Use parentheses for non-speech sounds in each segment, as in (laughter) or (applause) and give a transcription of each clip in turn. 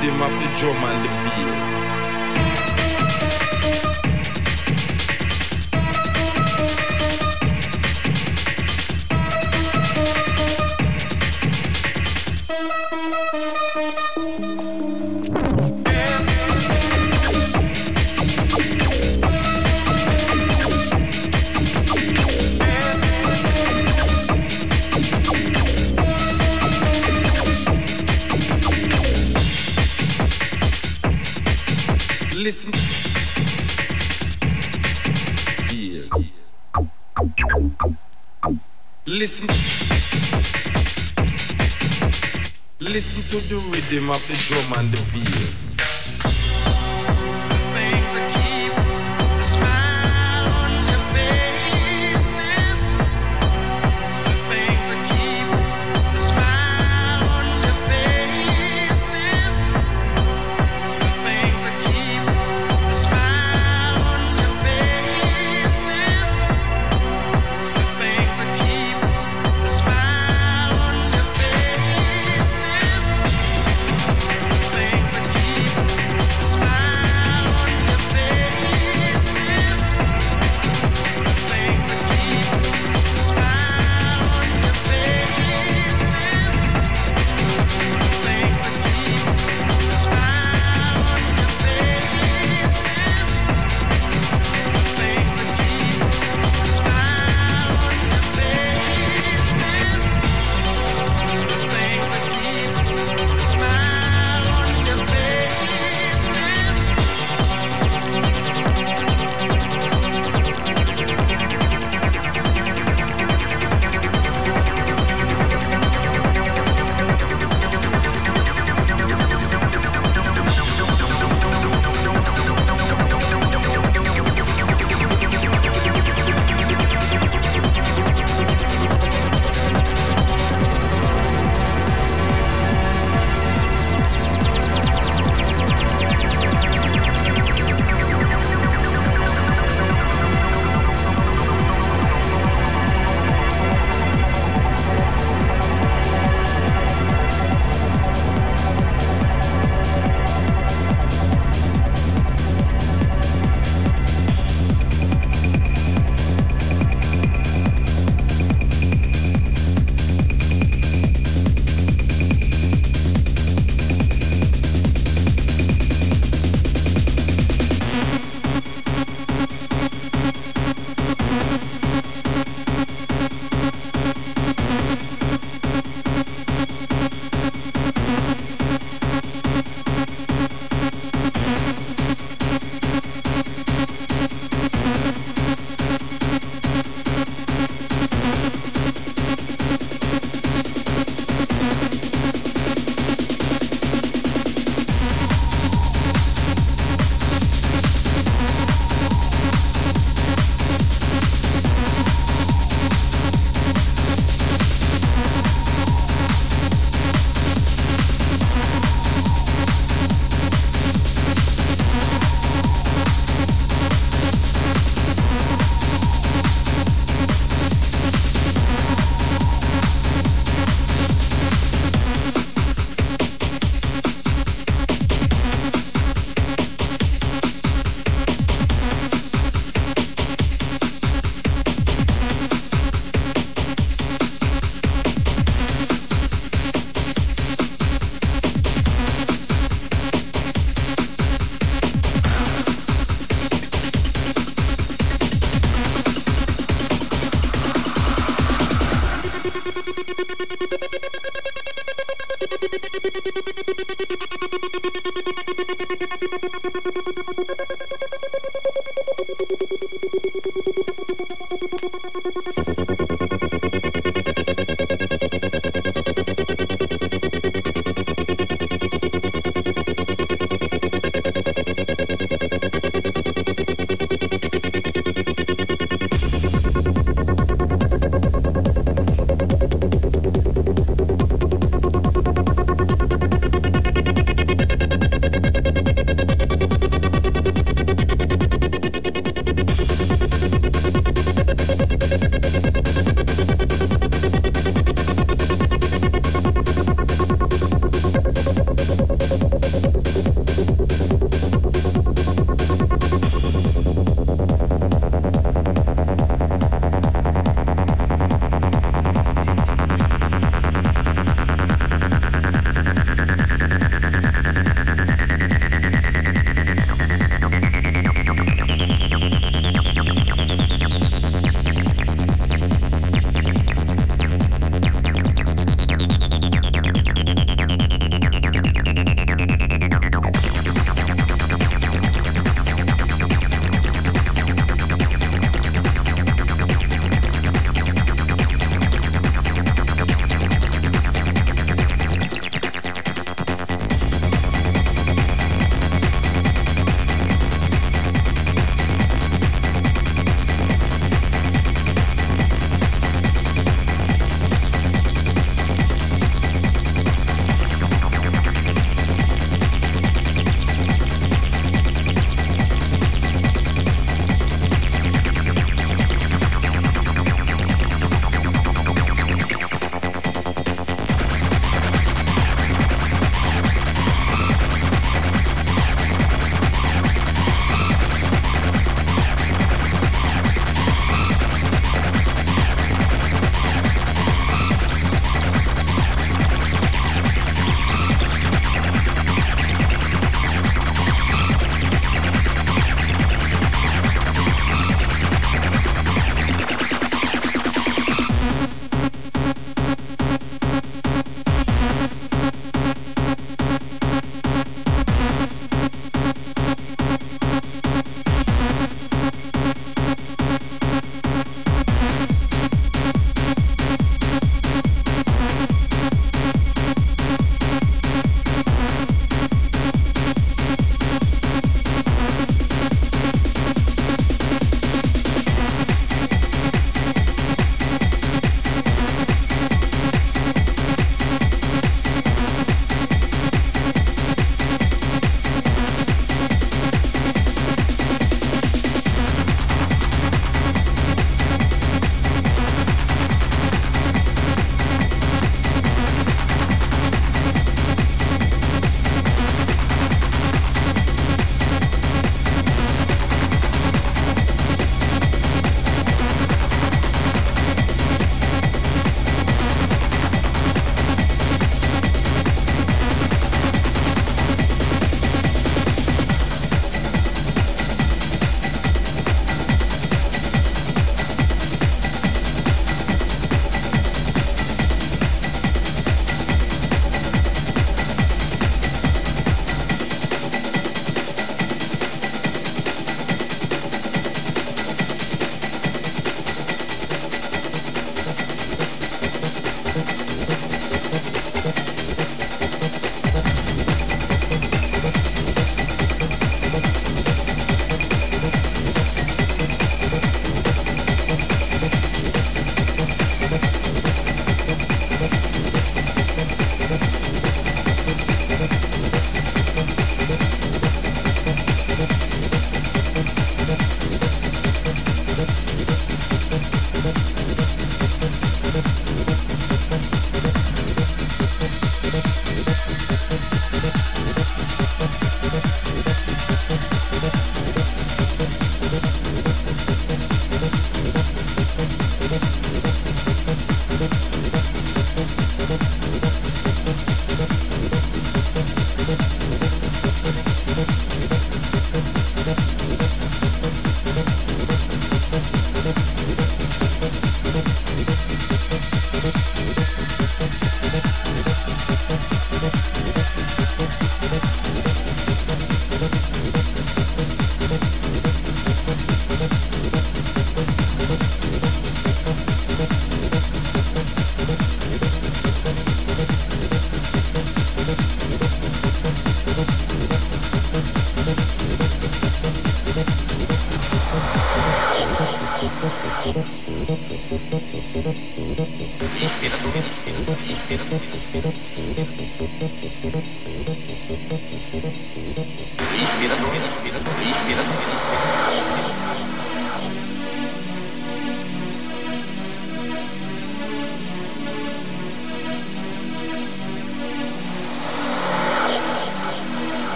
to the rhythm of the drum and the bass.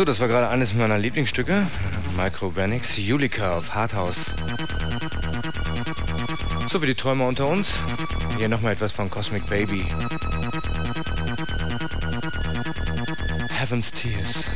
So, das war gerade eines meiner Lieblingsstücke. Microbanics, Julika auf Hardhouse. So wie die Träumer unter uns. Hier nochmal etwas von Cosmic Baby. Heaven's Tears.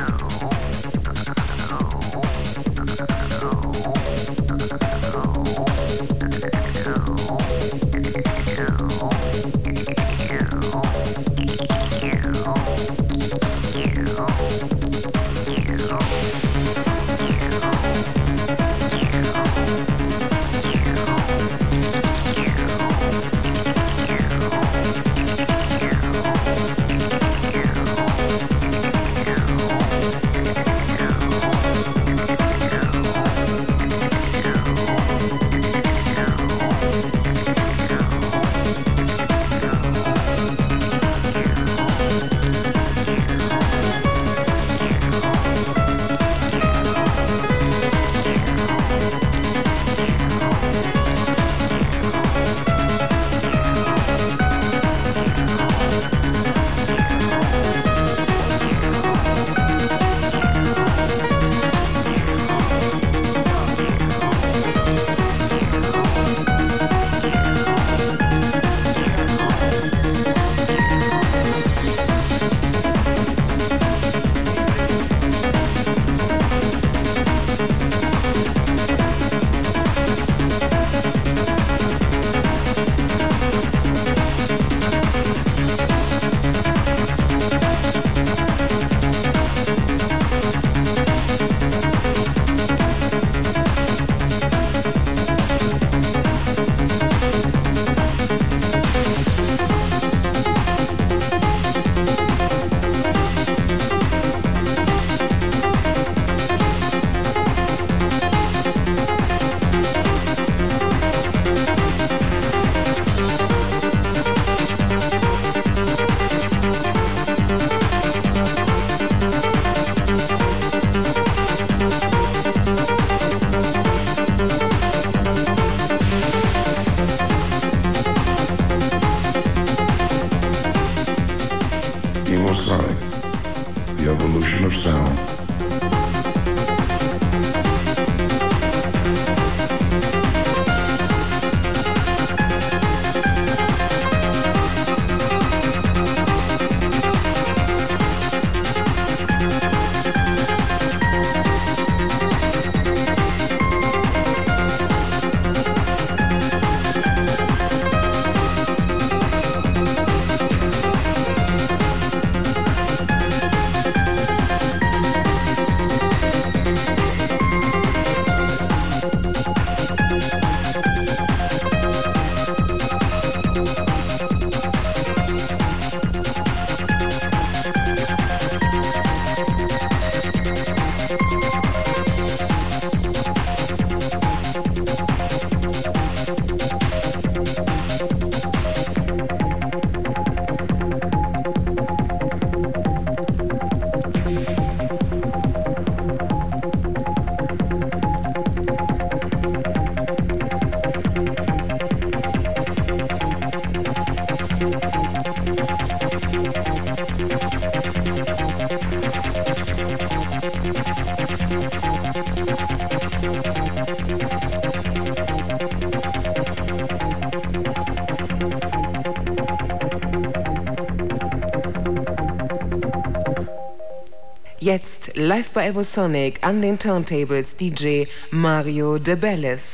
now. Live bei Evosonic an den Turntables DJ Mario De Bellis.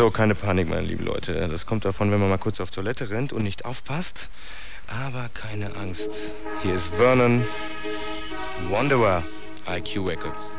So, keine Panik, meine lieben Leute. Das kommt davon, wenn man mal kurz auf Toilette rennt und nicht aufpasst. Aber keine Angst. Hier ist Vernon Wanderer IQ Records.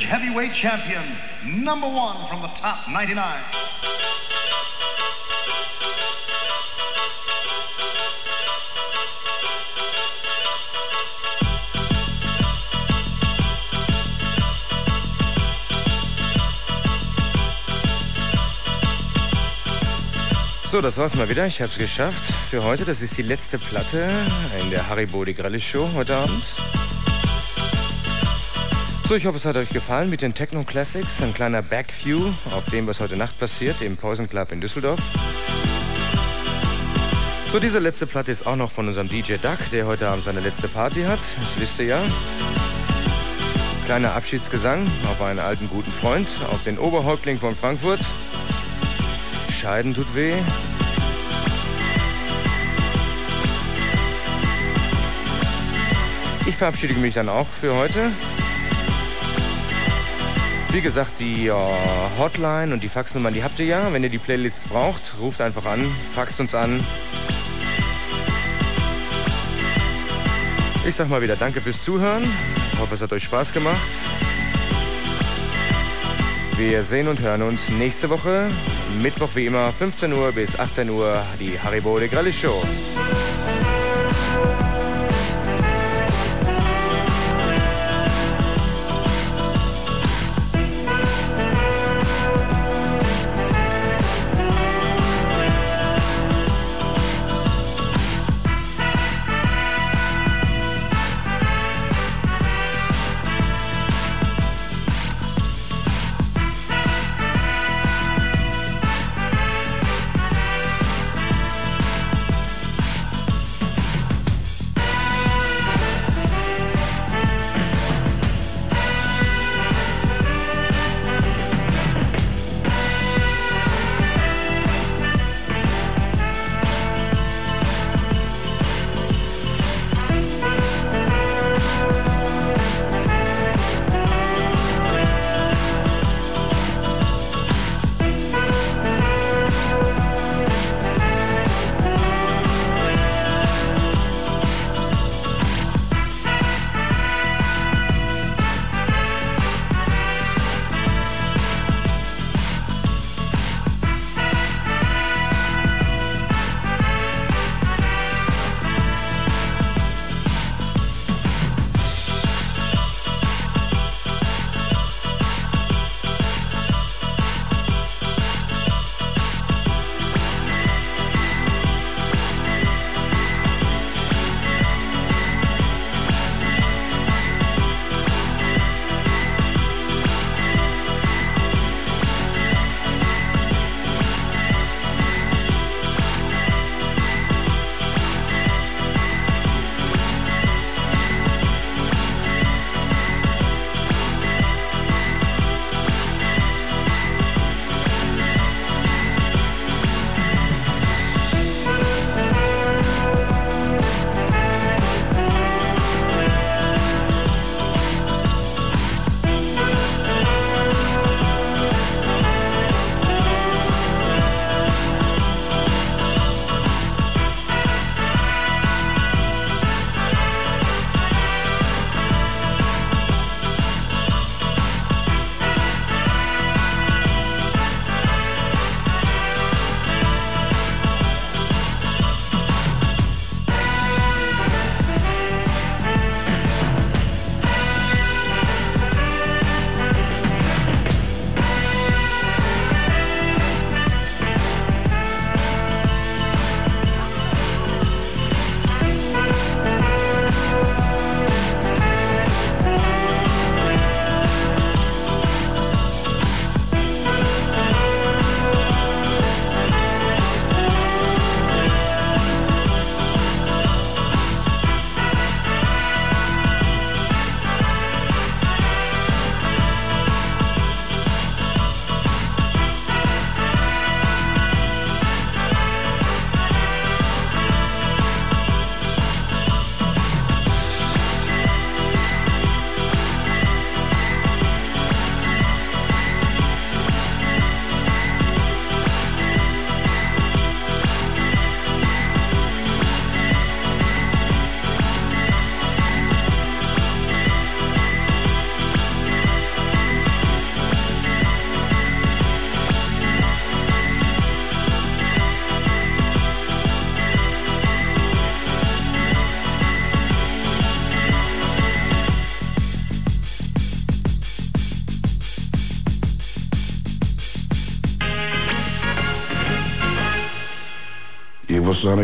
Wibbage Heavyweight Champion, number one from the top 99. So, das war's mal wieder. Ich hab's geschafft für heute. Das ist die letzte Platte in der Haribo die Grelle Show heute Abend. So, ich hoffe, es hat euch gefallen mit den Techno Classics. Ein kleiner Backview auf dem, was heute Nacht passiert im Poison Club in Düsseldorf. So, diese letzte Platte ist auch noch von unserem DJ Duck, der heute Abend seine letzte Party hat. Das wisst ihr ja. Kleiner Abschiedsgesang auf einen alten guten Freund, auf den Oberhäuptling von Frankfurt. Scheiden tut weh. Ich verabschiede mich dann auch für heute. Wie gesagt, die äh, Hotline und die Faxnummern, die habt ihr ja. Wenn ihr die Playlist braucht, ruft einfach an, faxt uns an. Ich sag mal wieder Danke fürs Zuhören. Ich hoffe, es hat euch Spaß gemacht. Wir sehen und hören uns nächste Woche. Mittwoch wie immer, 15 Uhr bis 18 Uhr, die Haribo de Gralli Show.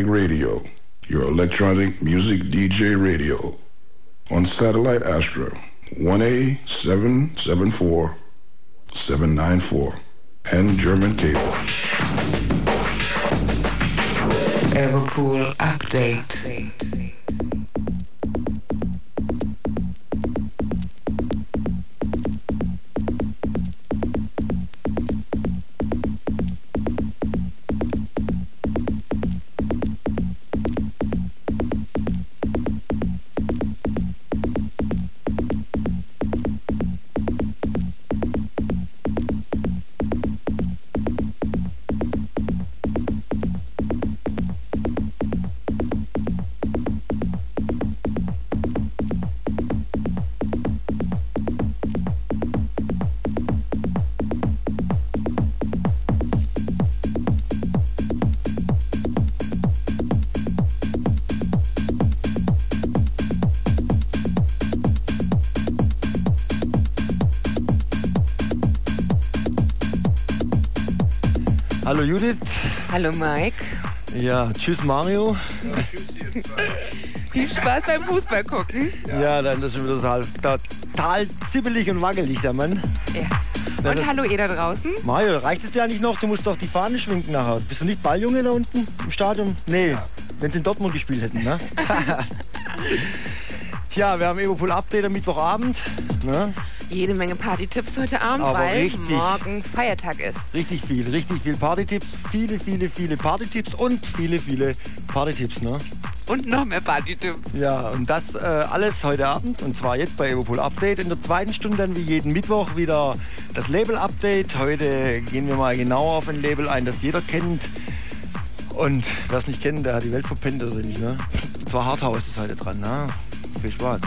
Radio, your electronic music DJ radio. On satellite Astra 1A774 794 and German cable. Everpool Update. Judith. Hallo Mike. Ja, tschüss Mario. Viel Spaß beim Fußball gucken. Ja, dann ist schon wieder total, total zippelig und wackelig, der Mann. Ja. Und hallo ihr da draußen. Mario, reicht es dir eigentlich noch? Du musst doch die Fahne schwenken nachher. Bist du nicht Balljunge da unten im Stadion? Nee, wenn sie in Dortmund gespielt hätten, ne? (laughs) Tja, wir haben Evopol Update am Mittwochabend. Ne? Jede Menge Partytipps heute Abend, Aber weil richtig. morgen Feiertag ist. Richtig viel, richtig viel Partytipps. Viele, viele, viele Partytipps und viele, viele Partytipps, ne? Und noch mehr Partytipps. Ja, und das äh, alles heute Abend und zwar jetzt bei Evopol Update. In der zweiten Stunde dann wie jeden Mittwoch wieder das Label Update. Heute gehen wir mal genauer auf ein Label ein, das jeder kennt. Und wer es nicht kennt, der hat die Welt verpennt, oder nicht, ne? Und zwar Hardhouse ist heute dran, ne? Viel Spaß.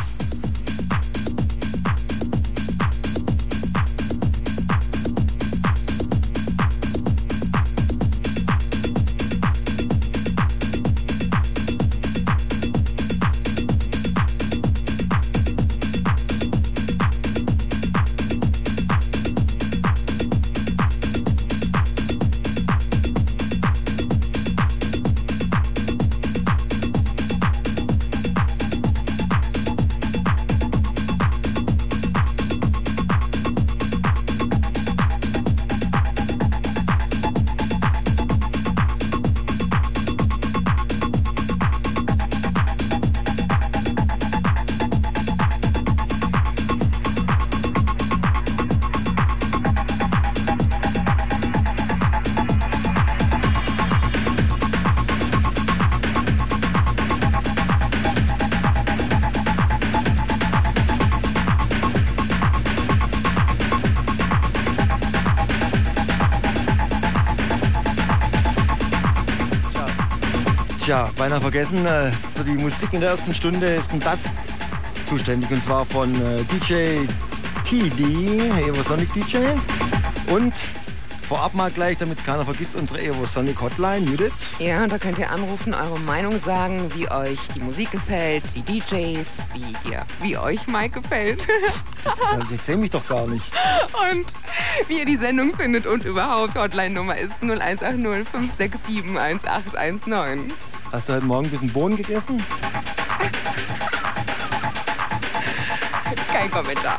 Tja, beinahe vergessen, äh, für die Musik in der ersten Stunde ist ein DAT zuständig und zwar von äh, DJ TD, Evosonic DJ. Und vorab mal gleich, damit es keiner vergisst, unsere Evosonic Hotline, Judith. Ja, da könnt ihr anrufen, eure Meinung sagen, wie euch die Musik gefällt, die DJs, wie ihr, wie euch Mike gefällt. Das- Ich sehe mich doch gar nicht. und wie ihr die Sendung findet und überhaupt. Hotline-Nummer ist 0180 567 1819. Hast du heute Morgen ein bisschen Bohnen gegessen? Kein Kommentar.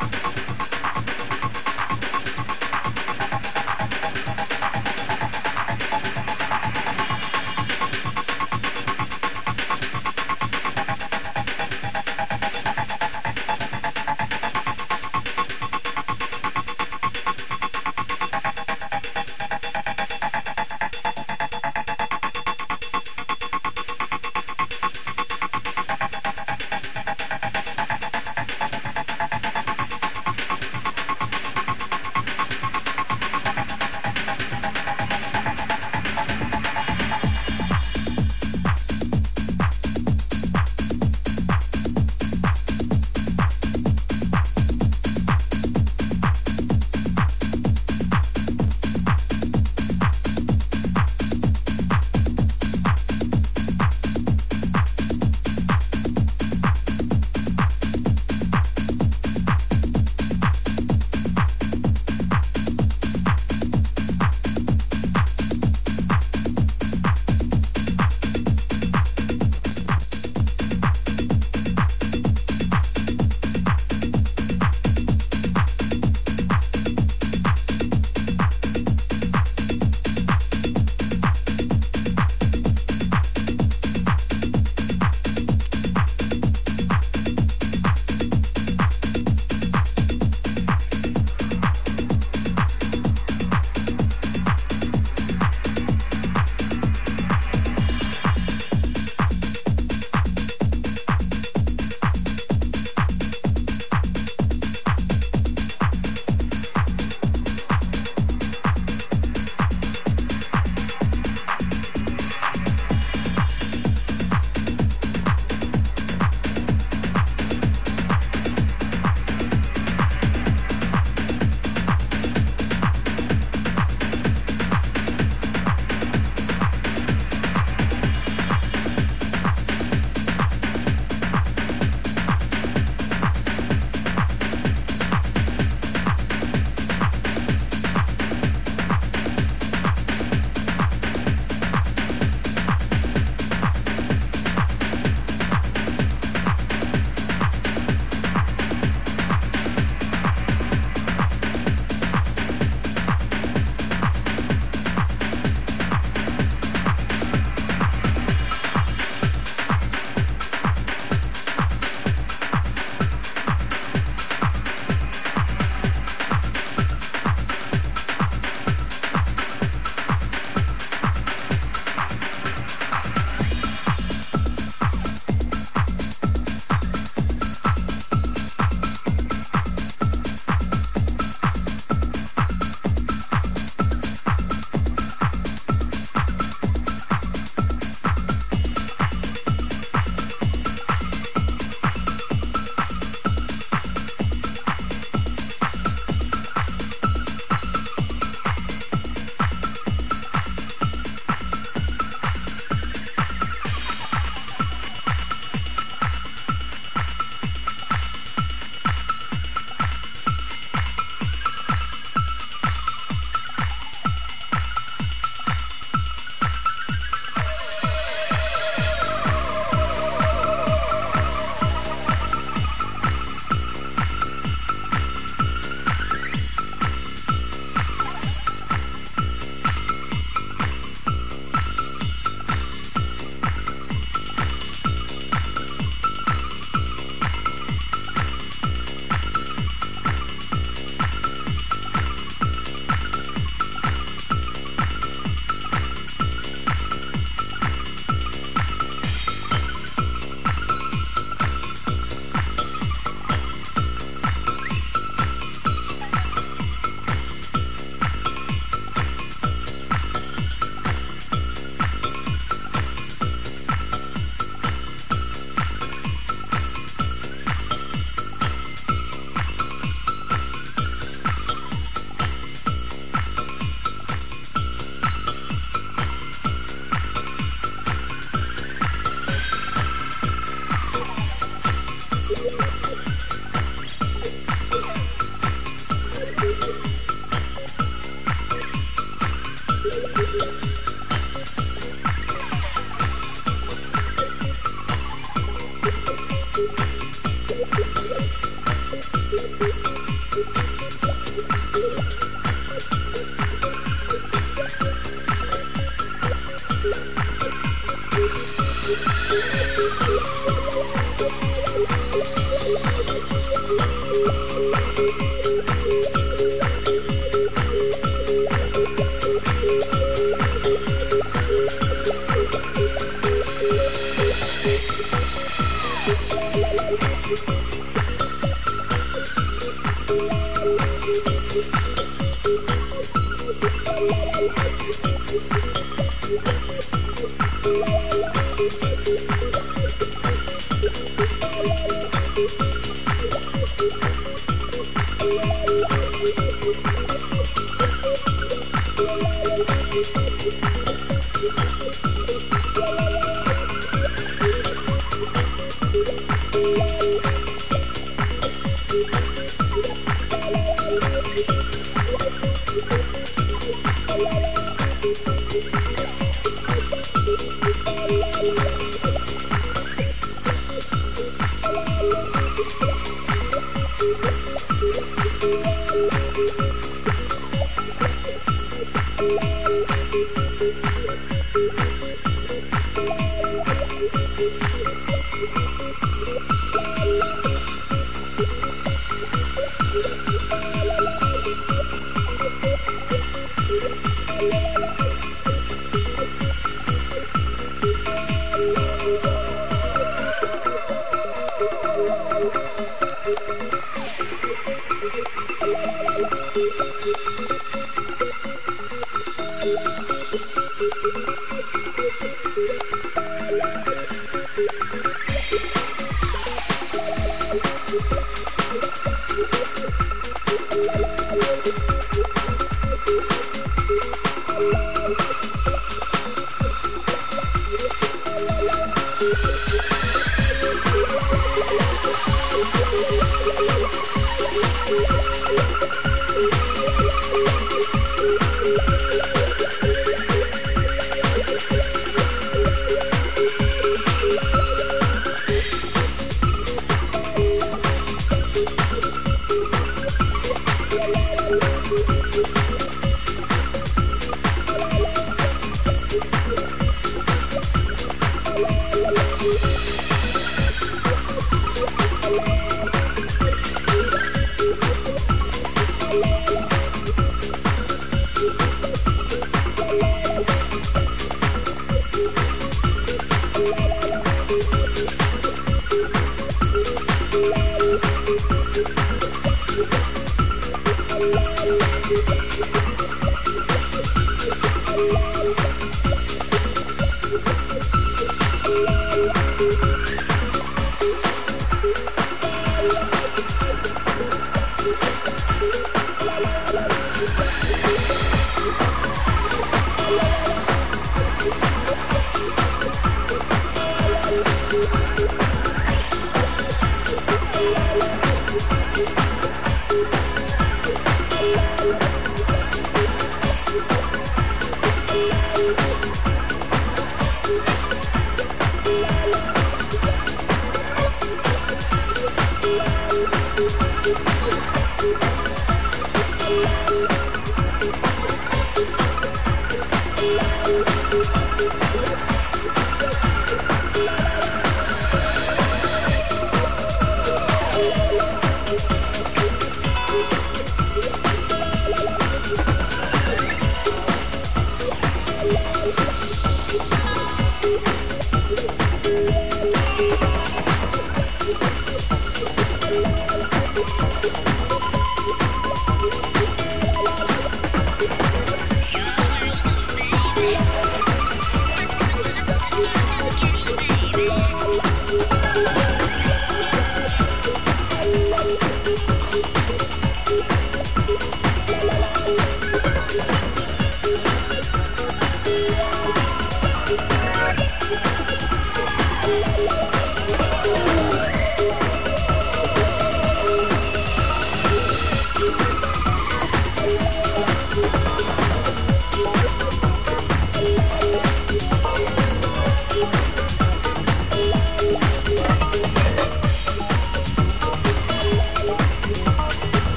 Yeah.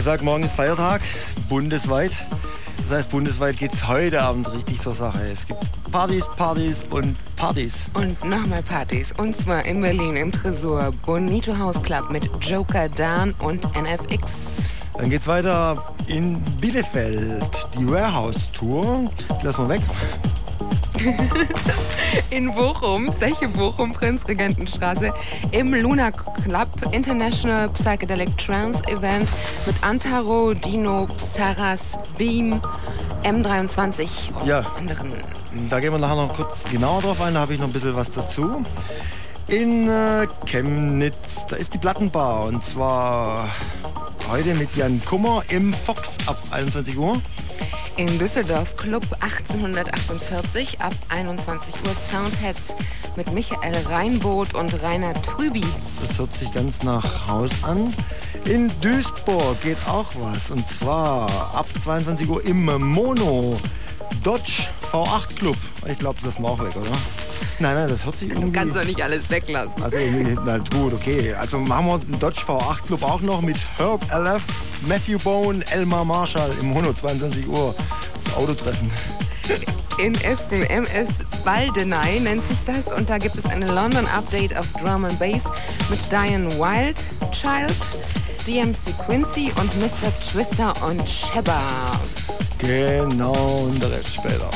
Gesagt, morgen ist Feiertag, bundesweit. Das heißt, bundesweit geht es heute Abend richtig zur Sache. Es gibt Partys, Partys und Partys. Und nochmal Partys. Und zwar in Berlin im Tresor Bonito House Club mit Joker Dan und NFX. Dann geht's weiter in Bielefeld. Die Warehouse Tour. Die lassen wir weg. (laughs) In Bochum, Zeche Bochum, Prinzregentenstraße, im Luna Club International Psychedelic Trance Event mit Antaro, Dino, Psaras, Beam, M23 und Ja. anderen. Da gehen wir nachher noch kurz genauer drauf ein. Da habe ich noch ein bisschen was dazu. In äh, Chemnitz, da ist die Plattenbar. Und zwar heute mit Jan Kummer im Fox ab 21 Uhr. In Düsseldorf Club 1848 ab 21 Uhr Soundheads mit Michael Reinboth und Rainer Trüby. Das hört sich ganz nach Haus an. In Duisburg geht auch was. Und zwar ab 22 Uhr im Mono Dodge V8 Club. Ich glaube, das wir auch weg, oder? Nein, nein, das hört sich Du irgendwie... kannst doch nicht alles weglassen. Also, na gut, okay. Also machen wir den Dodge V8 Club auch noch mit Herb LF, Matthew Bone, Elmar Marshall im Mono 22 Uhr. Das Autotreffen. (laughs) In Essen MS Baldenei nennt sich das und da gibt es eine London Update auf Drum and Bass mit Diane Wild, Child, DMC Quincy und Mr. Twister und Sheba. Genau, und der Rest später.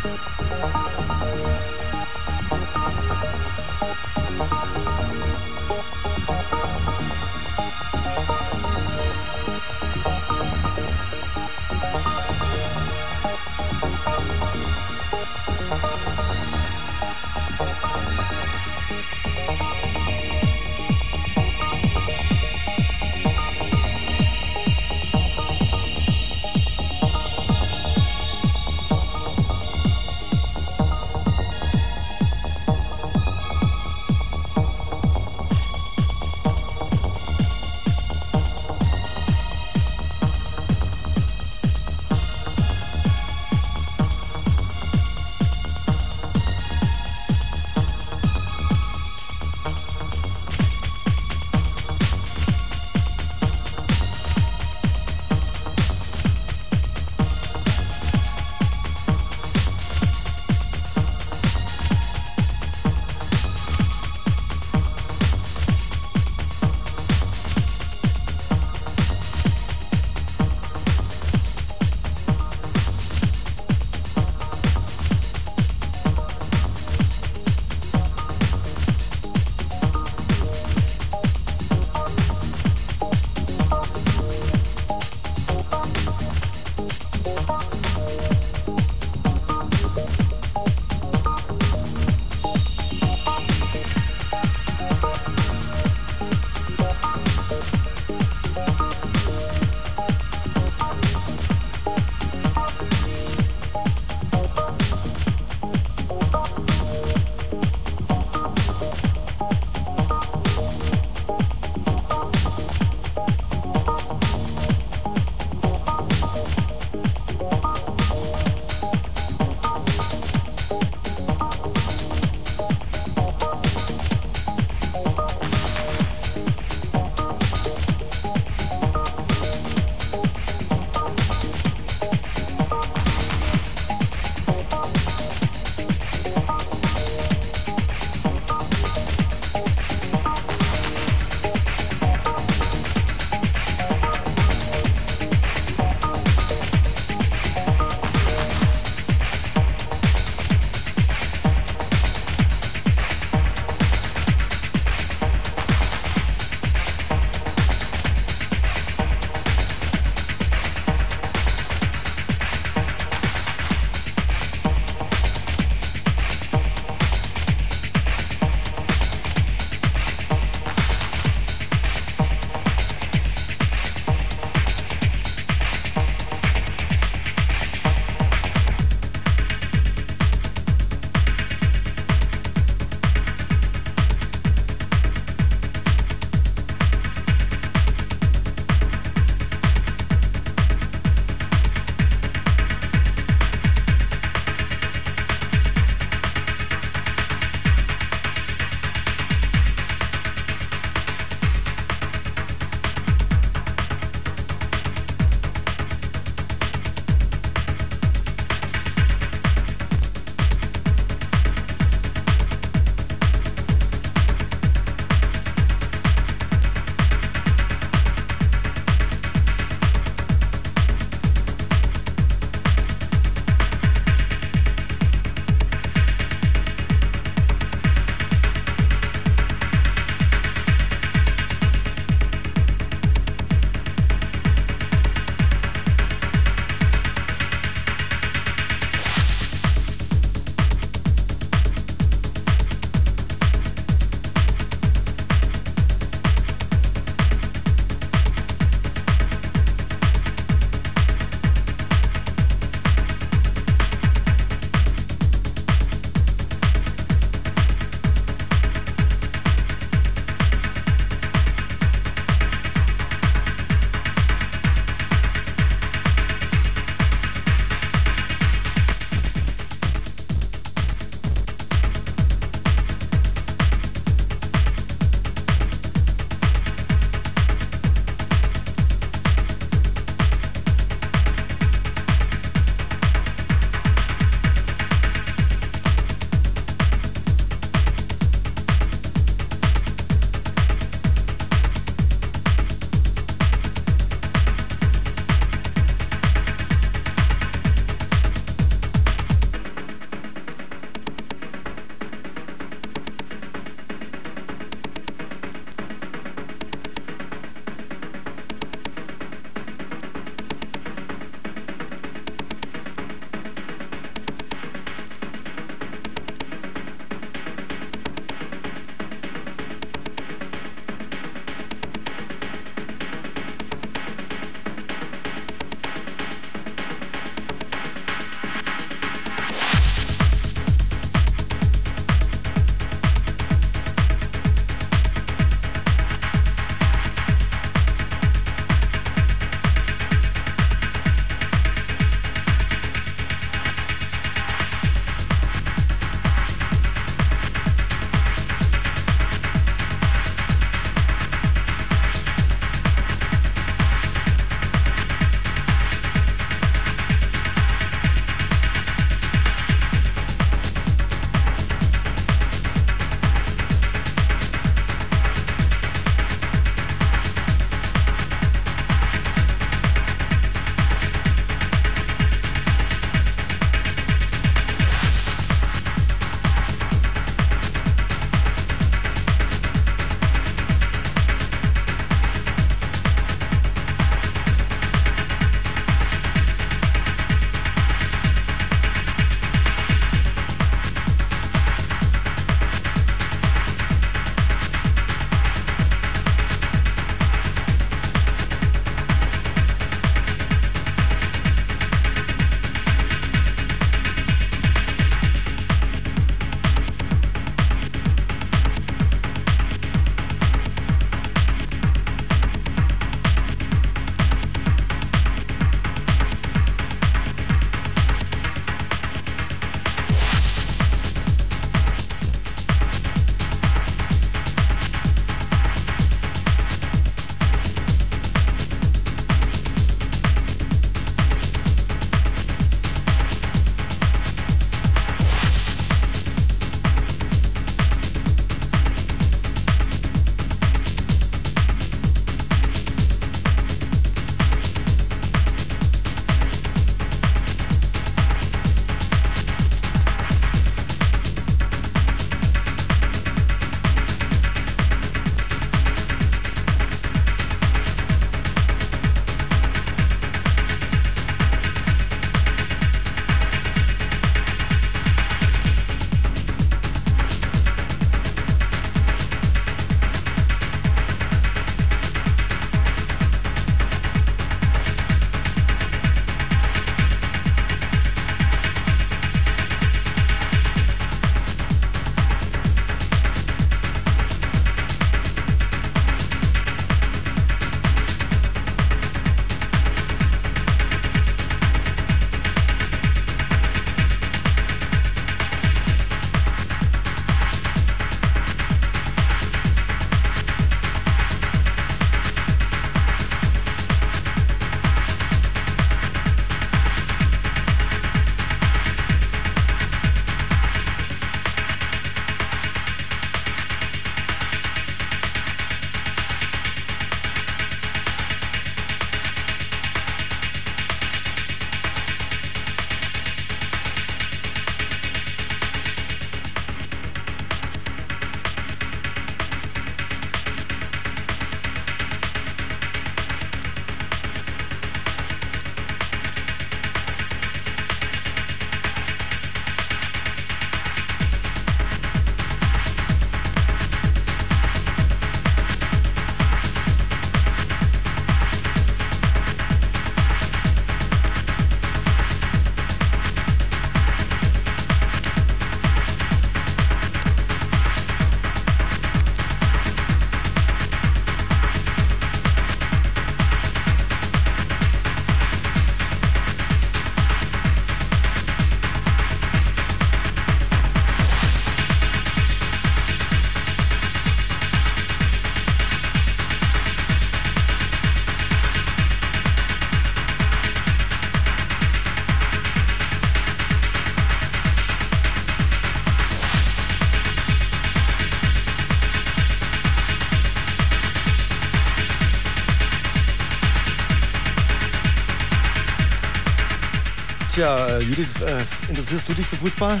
Tja, äh, Judith, äh, interessierst du dich für Fußball?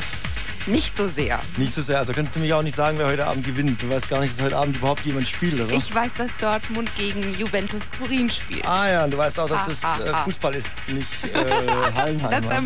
Nicht so sehr. Nicht so sehr. Also kannst du mich auch nicht sagen, wer heute Abend gewinnt. Du weißt gar nicht, dass heute Abend überhaupt jemand spielt, oder? Ich weiß, dass Dortmund gegen Juventus Turin spielt. ah ja, und du weißt auch, dass Ah, das ah, äh, ah. Fußball ist, nicht äh, (laughs) Hallenheim. Das ja. am